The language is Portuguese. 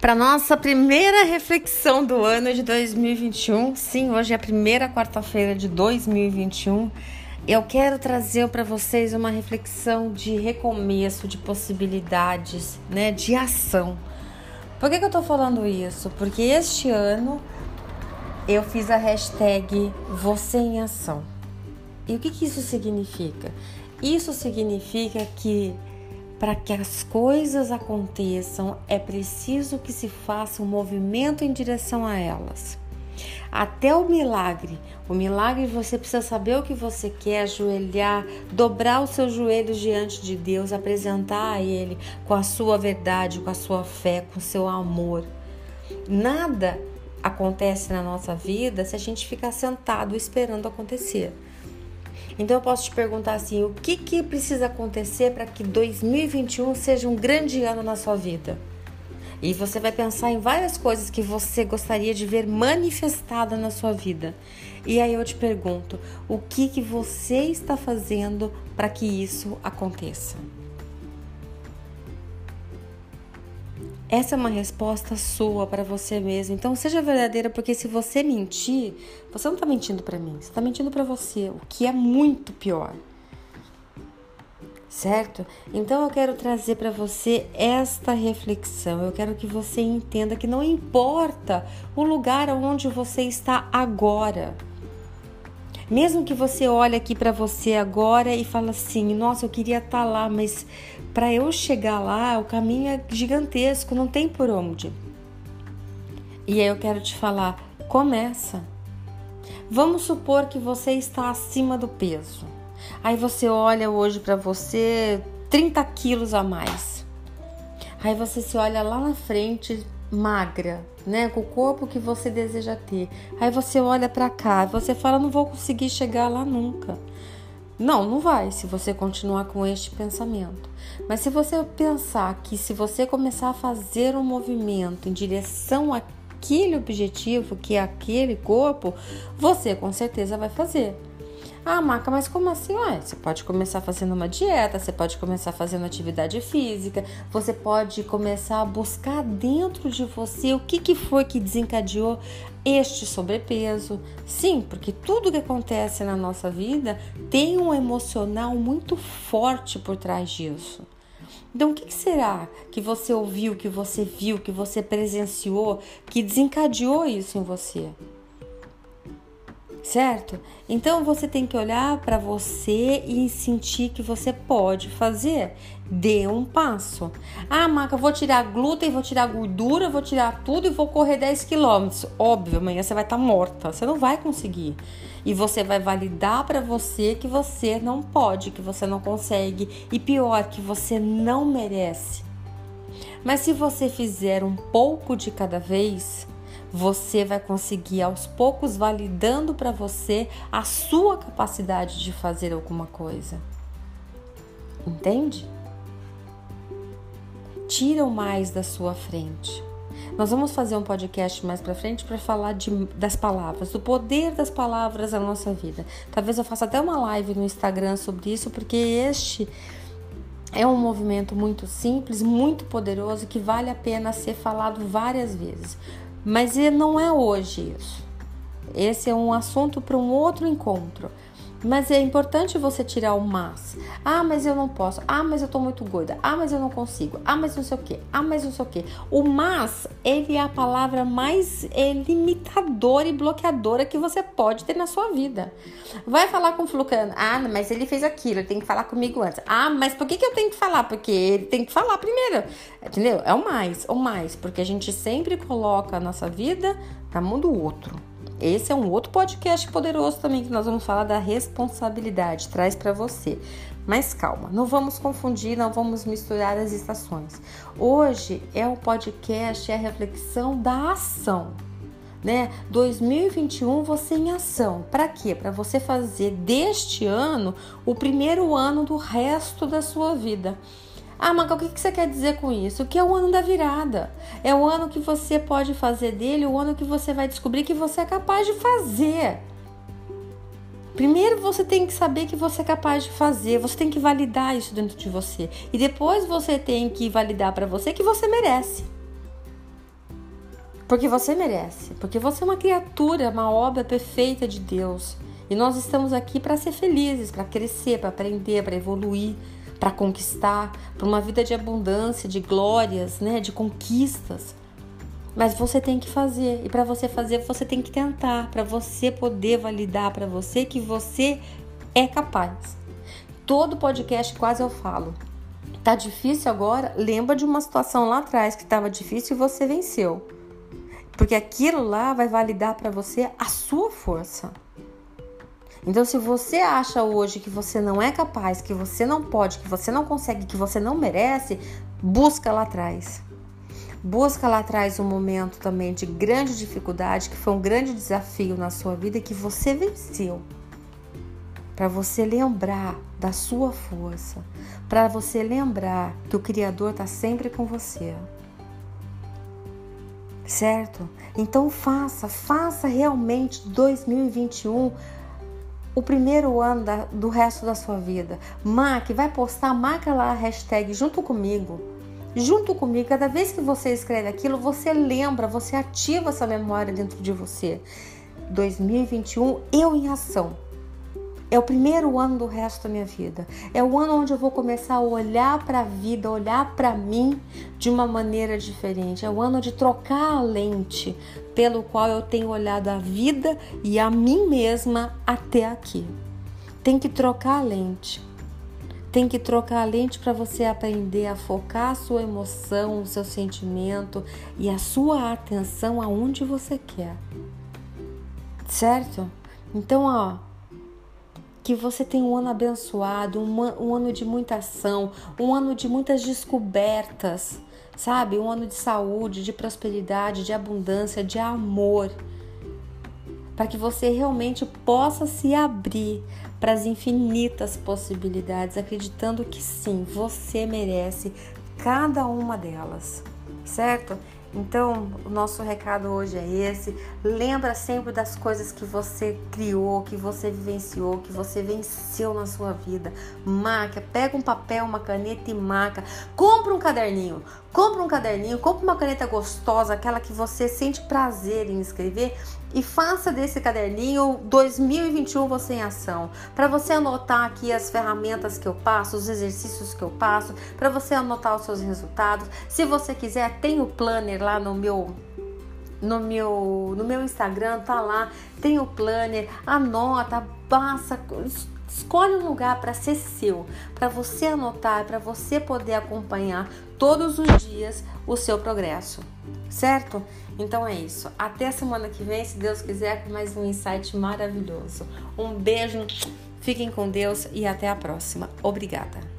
Para nossa primeira reflexão do ano de 2021, sim, hoje é a primeira quarta-feira de 2021. Eu quero trazer para vocês uma reflexão de recomeço, de possibilidades, né, de ação. Por que, que eu tô falando isso? Porque este ano eu fiz a hashtag Você em Ação. E o que, que isso significa? Isso significa que para que as coisas aconteçam, é preciso que se faça um movimento em direção a elas. Até o milagre. O milagre você precisa saber o que você quer, ajoelhar, dobrar os seus joelhos diante de Deus, apresentar a Ele com a sua verdade, com a sua fé, com o seu amor. Nada acontece na nossa vida se a gente ficar sentado esperando acontecer. Então eu posso te perguntar assim: o que, que precisa acontecer para que 2021 seja um grande ano na sua vida? E você vai pensar em várias coisas que você gostaria de ver manifestada na sua vida. E aí eu te pergunto: o que, que você está fazendo para que isso aconteça? Essa é uma resposta sua para você mesmo. Então seja verdadeira, porque se você mentir, você não está mentindo para mim, você está mentindo para você, o que é muito pior. Certo? Então eu quero trazer para você esta reflexão. Eu quero que você entenda que não importa o lugar onde você está agora. Mesmo que você olhe aqui para você agora e fala assim: "Nossa, eu queria estar tá lá, mas para eu chegar lá, o caminho é gigantesco, não tem por onde". E aí eu quero te falar: começa. Vamos supor que você está acima do peso. Aí você olha hoje para você 30 quilos a mais. Aí você se olha lá na frente, magra, né, com o corpo que você deseja ter. Aí você olha para cá, você fala não vou conseguir chegar lá nunca. Não, não vai, se você continuar com este pensamento. Mas se você pensar que se você começar a fazer um movimento em direção àquele objetivo, que é aquele corpo, você com certeza vai fazer. Ah, Maca, mas como assim? Ué, você pode começar fazendo uma dieta, você pode começar fazendo atividade física, você pode começar a buscar dentro de você o que, que foi que desencadeou este sobrepeso. Sim, porque tudo que acontece na nossa vida tem um emocional muito forte por trás disso. Então, o que será que você ouviu, que você viu, que você presenciou, que desencadeou isso em você? Certo? Então você tem que olhar para você e sentir que você pode fazer. Dê um passo. Ah, Maca, vou tirar glúten, vou tirar gordura, vou tirar tudo e vou correr 10 quilômetros. Óbvio, amanhã você vai estar tá morta, você não vai conseguir. E você vai validar para você que você não pode, que você não consegue e pior, que você não merece. Mas se você fizer um pouco de cada vez, você vai conseguir aos poucos validando para você a sua capacidade de fazer alguma coisa. Entende? Tira o mais da sua frente. Nós vamos fazer um podcast mais para frente para falar de, das palavras, do poder das palavras na nossa vida. Talvez eu faça até uma live no Instagram sobre isso, porque este é um movimento muito simples, muito poderoso que vale a pena ser falado várias vezes. Mas não é hoje isso. Esse é um assunto para um outro encontro. Mas é importante você tirar o mas. Ah, mas eu não posso. Ah, mas eu tô muito gorda. Ah, mas eu não consigo. Ah, mas não sei o que. Ah, mas não sei o que. O mas, ele é a palavra mais é, limitadora e bloqueadora que você pode ter na sua vida. Vai falar com o Flucano. Ah, mas ele fez aquilo. Ele tem que falar comigo antes. Ah, mas por que, que eu tenho que falar? Porque ele tem que falar primeiro. Entendeu? É o mais, o mais. Porque a gente sempre coloca a nossa vida na mão do outro. Esse é um outro podcast poderoso também que nós vamos falar da responsabilidade, traz para você. Mas calma, não vamos confundir, não vamos misturar as estações. Hoje é o podcast, é a reflexão da ação. Né? 2021 você em ação. Para quê? Para você fazer deste ano o primeiro ano do resto da sua vida. Ah, Maca, o que você quer dizer com isso? Que é o ano da virada. É o ano que você pode fazer dele, o ano que você vai descobrir que você é capaz de fazer. Primeiro você tem que saber que você é capaz de fazer, você tem que validar isso dentro de você. E depois você tem que validar para você que você merece. Porque você merece, porque você é uma criatura, uma obra perfeita de Deus. E nós estamos aqui para ser felizes, para crescer, para aprender, para evoluir, para conquistar, para uma vida de abundância, de glórias, né, de conquistas. Mas você tem que fazer, e para você fazer, você tem que tentar, para você poder validar para você que você é capaz. Todo podcast quase eu falo. Tá difícil agora? Lembra de uma situação lá atrás que estava difícil e você venceu. Porque aquilo lá vai validar para você a sua força. Então, se você acha hoje que você não é capaz, que você não pode, que você não consegue, que você não merece, busca lá atrás. Busca lá atrás um momento também de grande dificuldade, que foi um grande desafio na sua vida que você venceu. Para você lembrar da sua força, para você lembrar que o Criador está sempre com você. Certo? Então faça, faça realmente 2021 o primeiro ano da, do resto da sua vida. Marque, vai postar, marca lá a hashtag junto comigo. Junto comigo, cada vez que você escreve aquilo, você lembra, você ativa essa memória dentro de você. 2021, eu em ação. É o primeiro ano do resto da minha vida. É o ano onde eu vou começar a olhar para a vida, olhar para mim de uma maneira diferente. É o ano de trocar a lente pelo qual eu tenho olhado a vida e a mim mesma até aqui. Tem que trocar a lente. Tem que trocar a lente para você aprender a focar a sua emoção, o seu sentimento e a sua atenção aonde você quer. Certo? Então, ó, que você tenha um ano abençoado, um ano de muita ação, um ano de muitas descobertas, sabe? Um ano de saúde, de prosperidade, de abundância, de amor. Para que você realmente possa se abrir para as infinitas possibilidades, acreditando que sim, você merece cada uma delas, certo? Então, o nosso recado hoje é esse. Lembra sempre das coisas que você criou, que você vivenciou, que você venceu na sua vida. Marca, pega um papel, uma caneta e marca. Compra um caderninho. Compra um caderninho, compra uma caneta gostosa, aquela que você sente prazer em escrever e faça desse caderninho 2021 você em ação. Para você anotar aqui as ferramentas que eu passo, os exercícios que eu passo, para você anotar os seus resultados. Se você quiser, tem o planner lá no meu no meu no meu Instagram, tá lá, tem o planner, anota, passa, escolhe um lugar para ser seu, para você anotar, para você poder acompanhar todos os dias o seu progresso, certo? Então é isso. Até semana que vem, se Deus quiser, com mais um insight maravilhoso. Um beijo, fiquem com Deus e até a próxima. Obrigada.